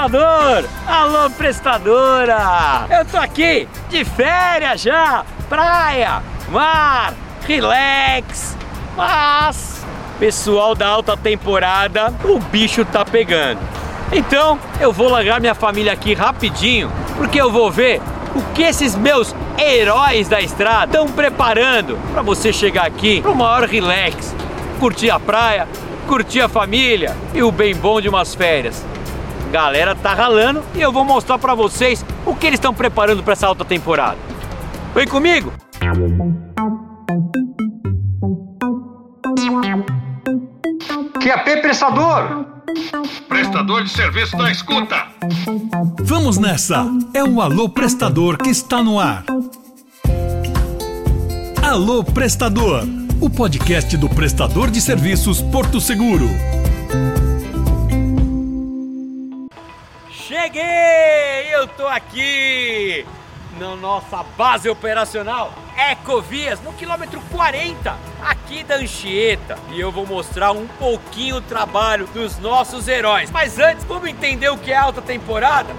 prestador! Alô, prestadora! Eu tô aqui de férias já! Praia, mar, relax! Mas, pessoal da alta temporada, o bicho tá pegando. Então, eu vou largar minha família aqui rapidinho, porque eu vou ver o que esses meus heróis da estrada estão preparando para você chegar aqui para o maior relax, curtir a praia, curtir a família e o bem bom de umas férias. Galera tá ralando e eu vou mostrar para vocês o que eles estão preparando para essa alta temporada. Vem comigo! QAP Prestador! Prestador de serviço da escuta! Vamos nessa! É o Alô Prestador que está no ar. Alô Prestador, o podcast do prestador de serviços Porto Seguro. Cheguei! Eu tô aqui na nossa base operacional Ecovias, no quilômetro 40, aqui da Anchieta. E eu vou mostrar um pouquinho o trabalho dos nossos heróis. Mas antes, vamos entender o que é alta temporada?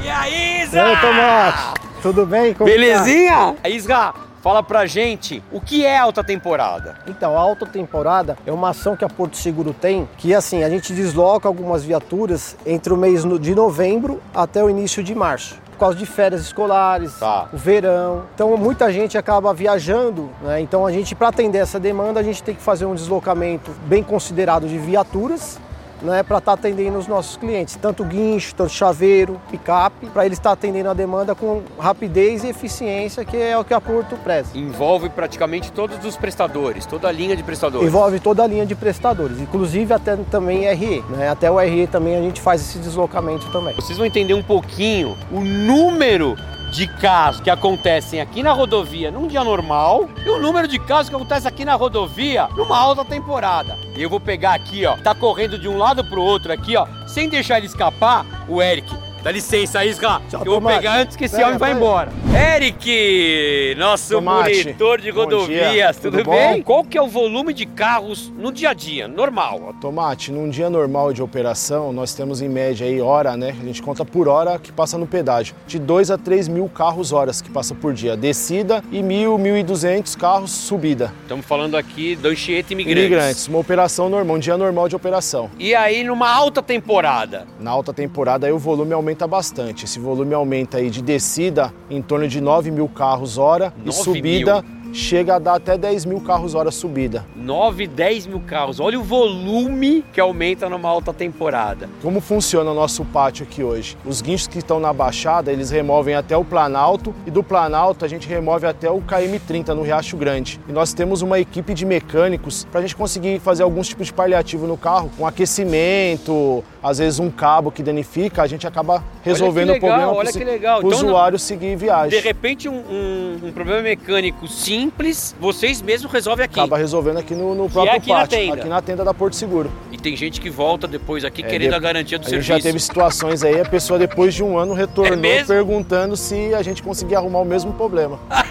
E aí, Isa? Aí, Tomate? Tudo bem? Como Belezinha? Tá? Isra, Fala pra gente o que é alta temporada. Então, a alta temporada é uma ação que a Porto Seguro tem, que assim, a gente desloca algumas viaturas entre o mês de novembro até o início de março por causa de férias escolares, tá. o verão. Então muita gente acaba viajando, né? Então a gente para atender essa demanda, a gente tem que fazer um deslocamento bem considerado de viaturas né, para estar tá atendendo os nossos clientes, tanto guincho, tanto chaveiro, picape, para eles estar tá atendendo a demanda com rapidez e eficiência, que é o que a Porto preza. Envolve praticamente todos os prestadores, toda a linha de prestadores. Envolve toda a linha de prestadores, inclusive até também RE, né? Até o RE também a gente faz esse deslocamento também. Vocês vão entender um pouquinho o número de casos que acontecem aqui na rodovia num dia normal e o número de casos que acontecem aqui na rodovia numa alta temporada. E eu vou pegar aqui, ó, tá correndo de um lado pro outro aqui, ó, sem deixar ele escapar, o Eric. Dá licença, Isra. Tchau, eu vou pegar antes que esse Pega, homem vá embora. Eric, nosso Tomate. monitor de rodovias, tudo, tudo bem? Qual que é o volume de carros no dia a dia, normal? Tomate, num dia normal de operação, nós temos em média aí hora, né? A gente conta por hora que passa no pedágio. De 2 a 3 mil carros horas que passa por dia. Descida e mil, mil e duzentos carros subida. Estamos falando aqui do Anchieta Imigrantes. Imigrantes, uma operação normal, um dia normal de operação. E aí numa alta temporada? Na alta temporada aí o volume aumenta bastante. Esse volume aumenta aí de descida em torno de 9 mil carros hora e subida mil chega a dar até 10 mil carros hora subida. 9, 10 mil carros. Olha o volume que aumenta numa alta temporada. Como funciona o nosso pátio aqui hoje? Os guinchos que estão na Baixada, eles removem até o Planalto e do Planalto a gente remove até o KM30 no Riacho Grande. E nós temos uma equipe de mecânicos para a gente conseguir fazer alguns tipos de paliativo no carro, um aquecimento, às vezes um cabo que danifica, a gente acaba resolvendo legal, o problema para o então, usuário seguir viagem. De repente um, um, um problema mecânico sim simples, vocês mesmos resolvem aqui. Acaba resolvendo aqui no, no próprio é aqui pátio, na tenda. aqui na tenda da Porto Seguro. E tem gente que volta depois aqui é, querendo de... a garantia do a serviço. já teve situações aí, a pessoa depois de um ano retornou é perguntando se a gente conseguia arrumar o mesmo problema.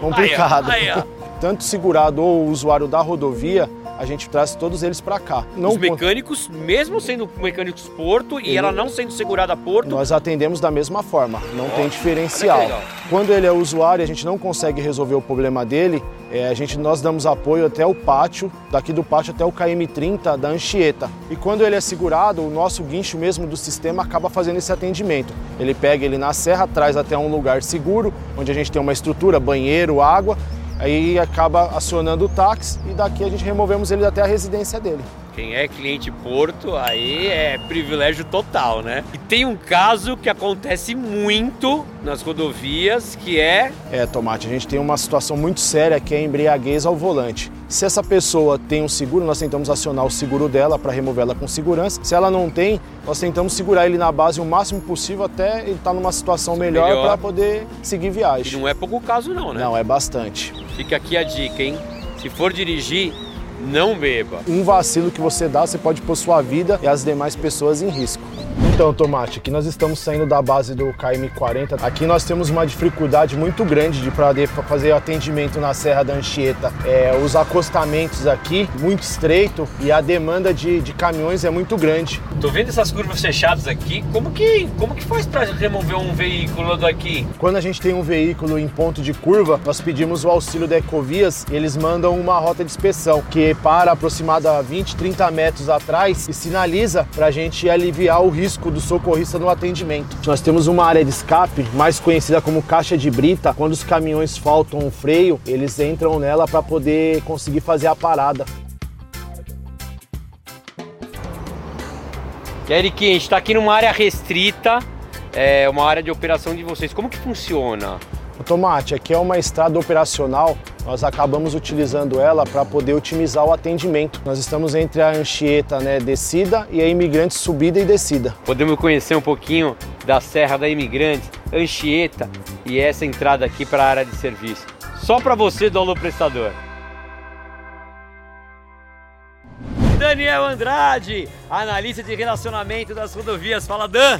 Complicado. Aí, aí, Tanto segurado ou usuário da rodovia, a gente traz todos eles para cá. Não Os mecânicos, mesmo sendo mecânicos Porto e ela não sendo segurada a Porto... Nós atendemos da mesma forma, não tem diferencial. Quando ele é usuário a gente não consegue resolver o problema dele, é, a gente, nós damos apoio até o pátio, daqui do pátio até o KM30 da Anchieta. E quando ele é segurado, o nosso guincho mesmo do sistema acaba fazendo esse atendimento. Ele pega ele na serra, traz até um lugar seguro, onde a gente tem uma estrutura, banheiro, água, Aí acaba acionando o táxi e daqui a gente removemos ele até a residência dele. Quem é cliente Porto, aí é privilégio total, né? E tem um caso que acontece muito nas rodovias, que é... É, Tomate, a gente tem uma situação muito séria que é a embriaguez ao volante. Se essa pessoa tem um seguro, nós tentamos acionar o seguro dela para removê-la com segurança. Se ela não tem, nós tentamos segurar ele na base o máximo possível até ele estar tá numa situação melhor, melhor. para poder seguir viagem. E não é pouco caso não, né? Não, é bastante. Fica aqui a dica, hein? Se for dirigir, não beba. Um vacilo que você dá, você pode pôr sua vida e as demais pessoas em risco. Então, Tomate, aqui nós estamos saindo da base do KM40. Aqui nós temos uma dificuldade muito grande de poder fazer atendimento na Serra da Anchieta. É, os acostamentos aqui, muito estreito, e a demanda de, de caminhões é muito grande. Tô vendo essas curvas fechadas aqui. Como que, como que faz para remover um veículo daqui? Quando a gente tem um veículo em ponto de curva, nós pedimos o auxílio da Ecovias e eles mandam uma rota de inspeção que para aproximadamente 20, 30 metros atrás e sinaliza para a gente aliviar o risco do socorrista no atendimento. Nós temos uma área de escape, mais conhecida como caixa de brita. Quando os caminhões faltam o freio, eles entram nela para poder conseguir fazer a parada. Eric, a gente está aqui numa área restrita, é uma área de operação de vocês. Como que funciona? O Tomate, aqui é uma estrada operacional, nós acabamos utilizando ela para poder otimizar o atendimento. Nós estamos entre a Anchieta né, descida e a Imigrantes subida e descida. Podemos conhecer um pouquinho da Serra da Imigrantes, Anchieta e essa entrada aqui para a área de serviço. Só para você, dono prestador. Daniel Andrade, analista de relacionamento das rodovias. Fala, Dan!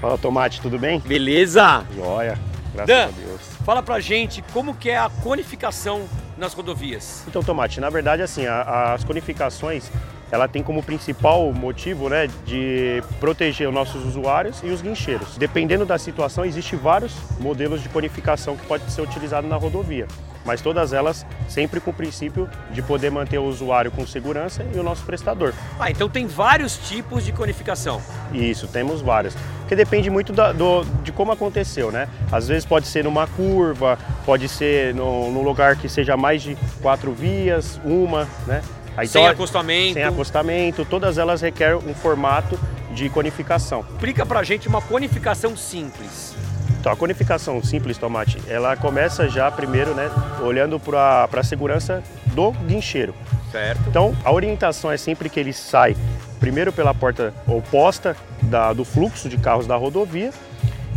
Fala, Tomate, tudo bem? Beleza? Joia. Graças Dan, a Deus. fala pra gente como que é a conificação nas rodovias. Então, Tomate, na verdade, assim, a- as conificações, ela tem como principal motivo, né, de proteger os nossos usuários e os guincheiros. Dependendo da situação, existem vários modelos de conificação que pode ser utilizado na rodovia. Mas todas elas sempre com o princípio de poder manter o usuário com segurança e o nosso prestador. Ah, então tem vários tipos de conificação. Isso, temos várias. Porque depende muito da- do- de como aconteceu, né? Às vezes pode ser numa curva, pode ser no- num lugar que seja mais de quatro vias, uma, né? Aí, Sem então, acostamento. Sem acostamento, todas elas requerem um formato de conificação. Explica pra gente uma conificação simples. Então, a conificação simples, Tomate, ela começa já primeiro, né, olhando para a segurança do guincheiro. Certo. Então, a orientação é sempre que ele sai primeiro pela porta oposta da- do fluxo de carros da rodovia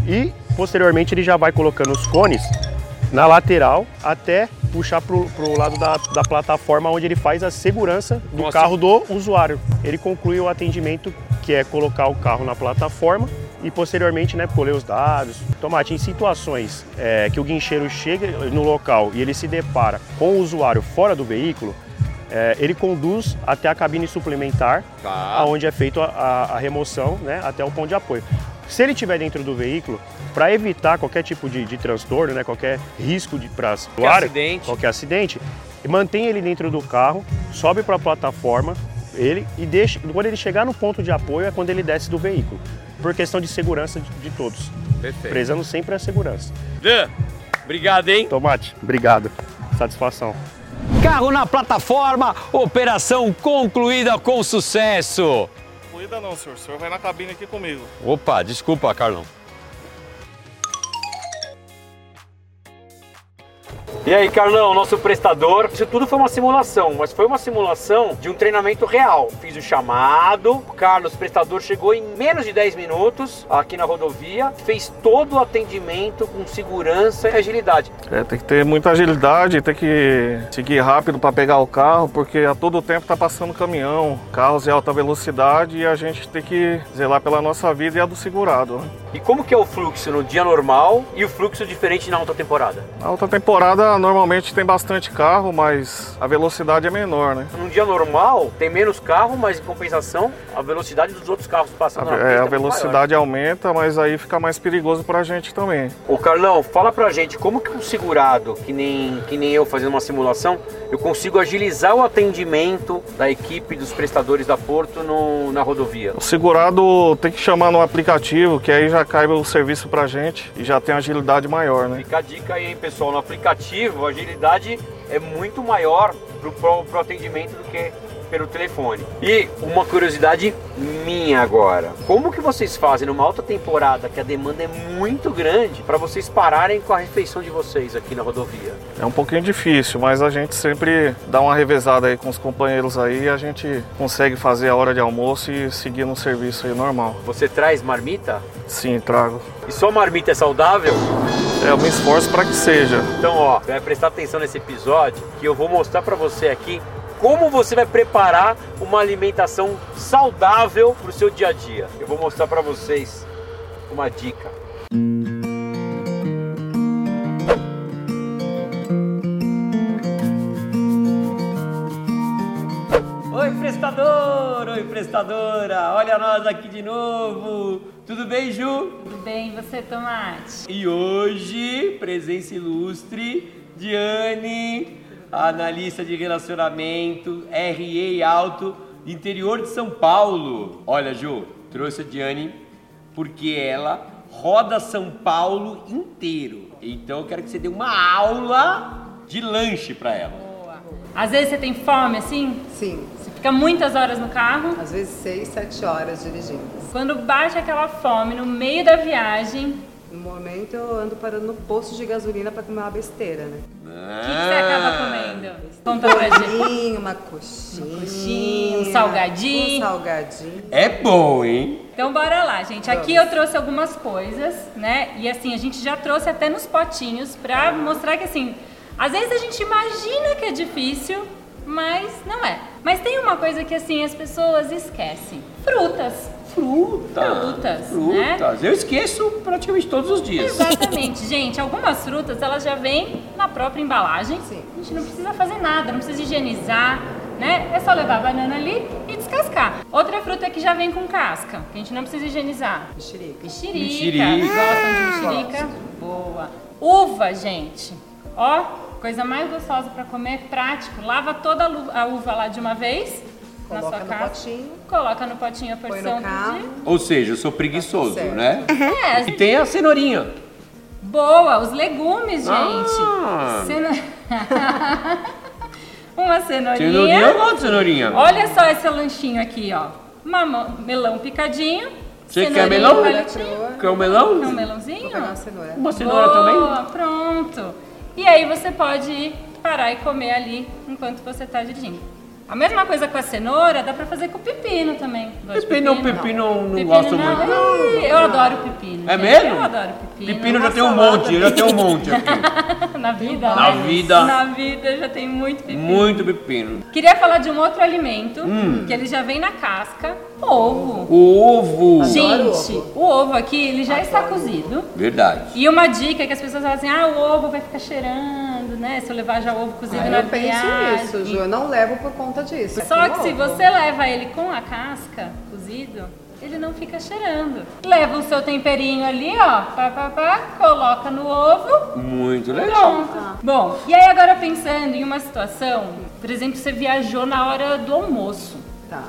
e, posteriormente, ele já vai colocando os cones na lateral até puxar para o lado da, da plataforma onde ele faz a segurança do Nossa. carro do usuário. Ele conclui o atendimento que é colocar o carro na plataforma e posteriormente né, colher os dados. Tomate, em situações é, que o guincheiro chega no local e ele se depara com o usuário fora do veículo, é, ele conduz até a cabine suplementar, Tá. onde é feita a, a remoção né, até o ponto de apoio. Se ele estiver dentro do veículo, para evitar qualquer tipo de, de transtorno, né, qualquer risco de para acidente. qualquer acidente, mantém ele dentro do carro, sobe para a plataforma, ele e deixa. Quando ele chegar no ponto de apoio é quando ele desce do veículo, por questão de segurança de, de todos, Perfeito. prezando sempre a segurança. Dan, obrigado, hein? Tomate, obrigado, satisfação. Carro na plataforma, operação concluída com sucesso. Não, senhor. O senhor vai na cabine aqui comigo. Opa, desculpa, Carlão. E aí, Carlão, nosso prestador. Isso tudo foi uma simulação, mas foi uma simulação de um treinamento real. Fiz o chamado, o Carlos, prestador, chegou em menos de 10 minutos aqui na rodovia, fez todo o atendimento com segurança e agilidade. É, tem que ter muita agilidade, tem que seguir rápido para pegar o carro, porque a todo tempo tá passando caminhão, carros de alta velocidade e a gente tem que zelar pela nossa vida e a do segurado. né? E como que é o fluxo no dia normal e o fluxo diferente na alta temporada? Na alta temporada normalmente tem bastante carro, mas a velocidade é menor, né? Num dia normal, tem menos carro, mas em compensação, a velocidade dos outros carros A, passando é, a muito maior. velocidade aumenta, mas aí fica mais perigoso pra gente também. Ô Carlão, fala pra gente como que um segurado, que nem, que nem eu fazendo uma simulação, eu consigo agilizar o atendimento da equipe dos prestadores da Porto no- na rodovia. O segurado tem que chamar no aplicativo, que aí já cai o serviço pra gente e já tem agilidade maior, né? Fica a dica aí, pessoal, no aplicativo a agilidade é muito maior pro, pro atendimento do que pelo telefone. E uma curiosidade minha agora, como que vocês fazem numa alta temporada que a demanda é muito grande para vocês pararem com a refeição de vocês aqui na rodovia? É um pouquinho difícil, mas a gente sempre dá uma revezada aí com os companheiros aí e a gente consegue fazer a hora de almoço e seguir no serviço aí normal. Você traz marmita? Sim, trago. E só marmita é saudável? É, eu me esforço para que seja. Então, ó, vai prestar atenção nesse episódio que eu vou mostrar para você aqui como você vai preparar uma alimentação saudável para o seu dia a dia. Eu vou mostrar para vocês uma dica. Oi, prestador! Oi, prestadora! Olha nós aqui de novo! Tudo bem, Ju? Tudo bem, você, Tomate? E hoje, presença ilustre, Diane, analista de relacionamento, RA Alto, interior de São Paulo. Olha, Ju, trouxe a Diane porque ela roda São Paulo inteiro. Então eu quero que você dê uma aula de lanche para ela. Boa. Às vezes você tem fome assim? Sim, fica muitas horas no carro. às vezes seis, sete horas dirigindo. Quando bate aquela fome no meio da viagem, No momento eu ando parando no posto de gasolina para comer uma besteira, né? o que, que você acaba comendo? Conta pra gente. Uma coxinha. coxinha, um salgadinho. Um salgadinho. É bom, hein? Então bora lá, gente. Aqui eu trouxe algumas coisas, né? E assim, a gente já trouxe até nos potinhos pra mostrar que assim, às vezes a gente imagina que é difícil, mas não é. Mas tem uma coisa que assim as pessoas esquecem. Frutas. Fruta. Frutas, né? Frutas. Eu esqueço praticamente todos os dias. Exatamente, gente. Algumas frutas elas já vêm na própria embalagem. Sim. A gente não precisa fazer nada, não precisa higienizar, né? É só levar a banana ali e descascar. Outra fruta que já vem com casca, que a gente não precisa higienizar. Mexerica. Mexerica. Mexerica. Gostam de mexerica? Boa. Uva, gente. Ó, coisa mais gostosa para comer, prático. Lava toda a uva lá de uma vez. na Coloca sua no casa. potinho. Coloca no potinho a porção do dia. Ou seja, eu sou preguiçoso, Certo. né? É, E tem a cenourinha. Boa, os legumes, gente. Ah. Ceno- Uma cenourinha. Cenourinha, eu gosto de cenourinha. Olha só esse lanchinho aqui, ó. Mamão, melão picadinho. Você quer melão? Quer um melão? Quer um melãozinho? Vou pegar uma cenoura. Uma cenoura Boa, também? pronto. E aí você pode parar e comer ali enquanto você está dirigindo. A mesma coisa com a cenoura, dá pra fazer com o pepino também. De Pepino, pepino não, não Pepino gosto não. muito. Ih, Eu adoro pepino. É gente. mesmo? Eu adoro pepino. Pepino já tem um monte, eu já tenho um monte aqui. Na vida, Na né? vida. Na vida já tem muito pepino. Muito pepino. Queria falar de um outro alimento, Hum. que ele já vem na casca, ovo. O ovo. Gente, o ovo aqui, ele já está cozido. Verdade. E uma dica é que as pessoas falam assim, ah, o ovo vai ficar cheirando, né? Se eu levar já o ovo cozido Aí na eu penso viagem. nisso, Ju. Eu não levo por conta disso. Só que se ovo. você leva ele com a casca cozido, ele não fica cheirando. Leva o seu temperinho ali, ó, pá, pá, pá, coloca no ovo, Muito legal. Pronto. Bom, e aí agora pensando em uma situação, por exemplo, você viajou na hora do almoço. Tá.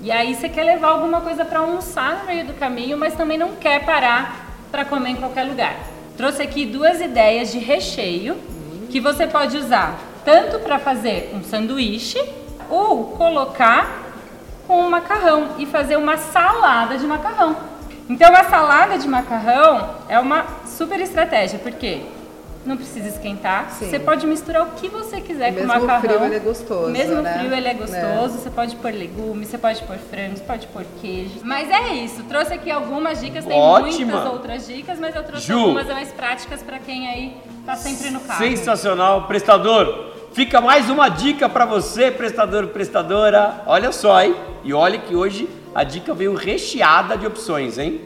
E aí você quer levar alguma coisa para almoçar no meio do caminho, mas também não quer parar para comer em qualquer lugar. Trouxe aqui duas ideias de recheio que você pode usar tanto para fazer um sanduíche ou colocar com um macarrão e fazer uma salada de macarrão. Então a salada de macarrão é uma super estratégia, porque não precisa esquentar. Sim. Você pode misturar o que você quiser Mesmo com o macarrão. frio ele é gostoso, Mesmo né? frio ele é gostoso. Você pode pôr legumes, você pode pôr frango, você pode pôr queijo. Mas é isso. Trouxe aqui algumas dicas. Tem Ótima. muitas outras dicas, mas eu trouxe Ju. algumas mais práticas para quem aí tá sempre no carro. Sensacional, prestador. Fica mais uma dica para você, prestador, prestadora. Olha só, hein? E olha que hoje a dica veio recheada de opções, hein?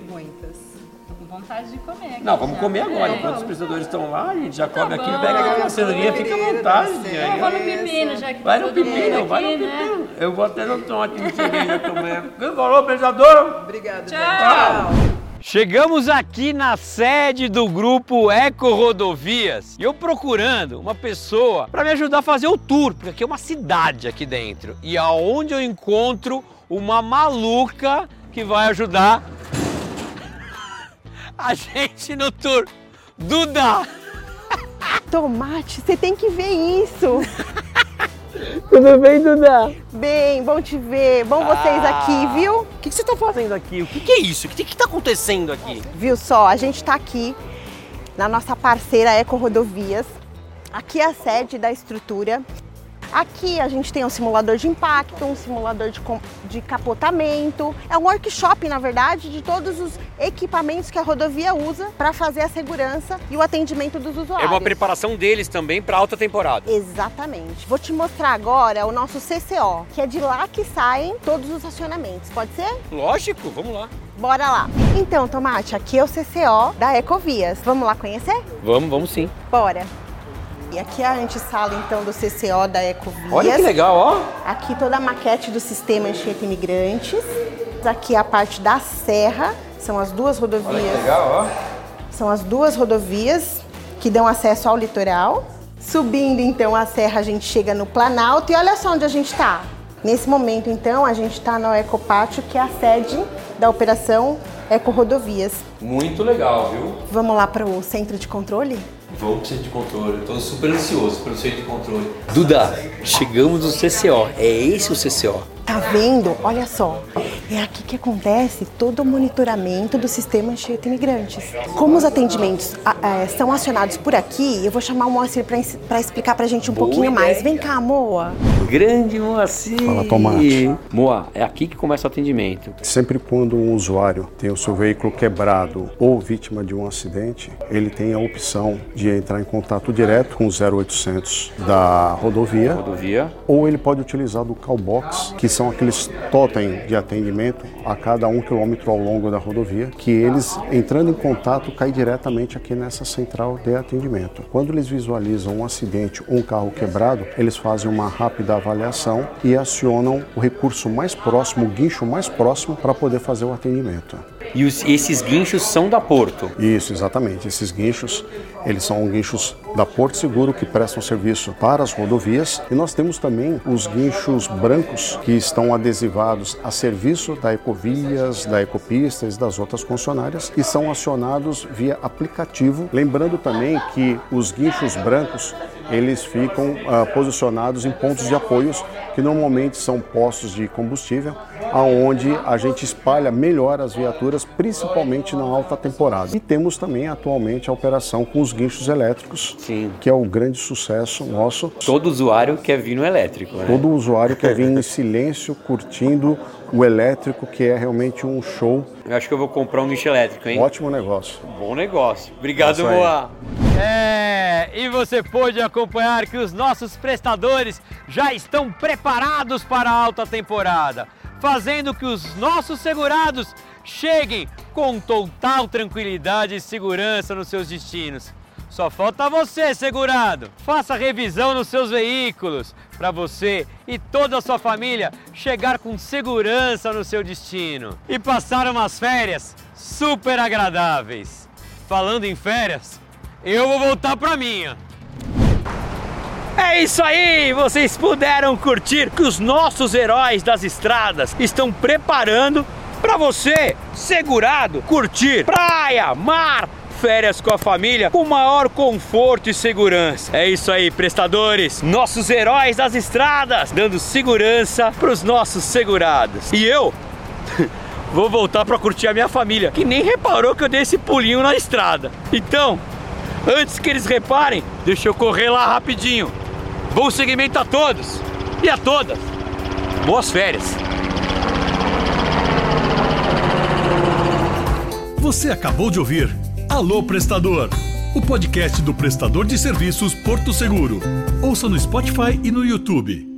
Vontade de comer aqui Não, vamos já. comer agora. É. Enquanto os prestadores estão lá, a gente já come aqui, bom. pega Pega uma cenourinha, fica à vontade. Eu vou no pepino, já que Vai tá no pepino, vai aqui, no né? pepino. Eu vou até no tomate no cereja também. Quem falou, prestador? Obrigada, Tchau. gente. Chegamos aqui na sede do grupo Eco Rodovias e eu procurando uma pessoa para me ajudar a fazer o tour, porque aqui é uma cidade aqui dentro. E aonde eu encontro uma maluca que vai ajudar a gente no tour. Duda! Tomate, você tem que ver isso. Tudo bem, Duda? Bem, bom te ver. Bom vocês aqui, viu? O que, que você está fazendo aqui? O que, que é isso? O que está acontecendo aqui? Viu só? A gente tá aqui na nossa parceira Eco Rodovias. Aqui é a sede da estrutura. Aqui a gente tem um simulador de impacto, um simulador de, de capotamento. É um workshop, na verdade, de todos os equipamentos que a rodovia usa para fazer a segurança e o atendimento dos usuários. É uma preparação deles também para alta temporada. Exatamente. Vou te mostrar agora o nosso CCO, que é de lá que saem todos os acionamentos. Pode ser? Lógico, vamos lá. Bora lá. Então, Tomate, aqui é o CCO da Ecovias. Vamos lá conhecer? Vamos, vamos sim. Bora. E aqui é a antessala então do CCO da Ecovias. Olha que legal, ó. Aqui toda a maquete do sistema Anchieta Imigrantes. Aqui a parte da serra, são as duas rodovias. Olha que legal, ó. São as duas rodovias que dão acesso ao litoral. Subindo então a serra, a gente chega no Planalto e olha só onde a gente está. Nesse momento, então, a gente está no Ecopátio, que é a sede da operação Eco Rodovias. Muito legal, viu? Vamos lá para o centro de controle? Vamos para o centro de controle. Estou super ansioso pelo centro de controle. Duda, chegamos no CCO. É esse o CCO? Tá vendo? Olha só. É aqui que acontece todo o monitoramento do sistema Anchieta Imigrantes. Como os atendimentos é, são acionados por aqui, eu vou chamar o Moacir para explicar para a gente um Boa pouquinho ideia. mais. Vem cá, Moa. Grande Moacir. Fala, Tomate. Moa, é aqui que começa o atendimento. Sempre quando um usuário tem o seu veículo quebrado ou vítima de um acidente, ele tem a opção de entrar em contato direto com o 0800 da rodovia. Rodovia. Ou ele pode utilizar do Callbox, que são aqueles totem de atendimento a cada um quilômetro ao longo da rodovia, que eles, entrando em contato, caem diretamente aqui nessa central de atendimento. Quando eles visualizam um acidente ou um carro quebrado, eles fazem uma rápida avaliação e acionam o recurso mais próximo, o guincho mais próximo, para poder fazer o atendimento. E os, esses guinchos são da Porto? Isso, exatamente. Esses guinchos, eles são guinchos da Porto Seguro que prestam serviço para as rodovias. E nós temos também os guinchos brancos que estão adesivados a serviço da Ecovias, da Ecopistas e das outras concessionárias e são acionados via aplicativo. Lembrando também que os guinchos brancos eles ficam uh, posicionados em pontos de apoios que normalmente são postos de combustível, aonde a gente espalha melhor as viaturas, principalmente na alta temporada. E temos também atualmente a operação com os guinchos elétricos, Sim. que é o grande sucesso nosso. Todo usuário quer vir no elétrico, né? Todo usuário quer vir em silêncio, curtindo o elétrico, que é realmente um show. Eu acho que eu vou comprar um guincho elétrico, hein? Ótimo negócio. Bom negócio. Obrigado, Moa. É, e você pôde acompanhar que os nossos prestadores já estão preparados para a alta temporada, fazendo que os nossos segurados cheguem com total tranquilidade e segurança nos seus destinos. Só falta você, segurado. Faça revisão nos seus veículos para você e toda a sua família chegar com segurança no seu destino e passar umas férias super agradáveis. Falando em férias, eu vou voltar para minha. É isso aí! Vocês puderam curtir que os nossos heróis das estradas estão preparando para você, segurado, curtir praia, mar, férias com a família com maior conforto e segurança. É isso aí, prestadores, nossos heróis das estradas, dando segurança para os nossos segurados. E eu vou voltar para curtir a minha família, que nem reparou que eu dei esse pulinho na estrada. Então, antes que eles reparem, deixa eu correr lá rapidinho. Bom segmento a todos e a todas. Boas férias. Você acabou de ouvir Alô Prestador, o podcast do prestador de serviços Porto Seguro. Ouça no Spotify e no YouTube.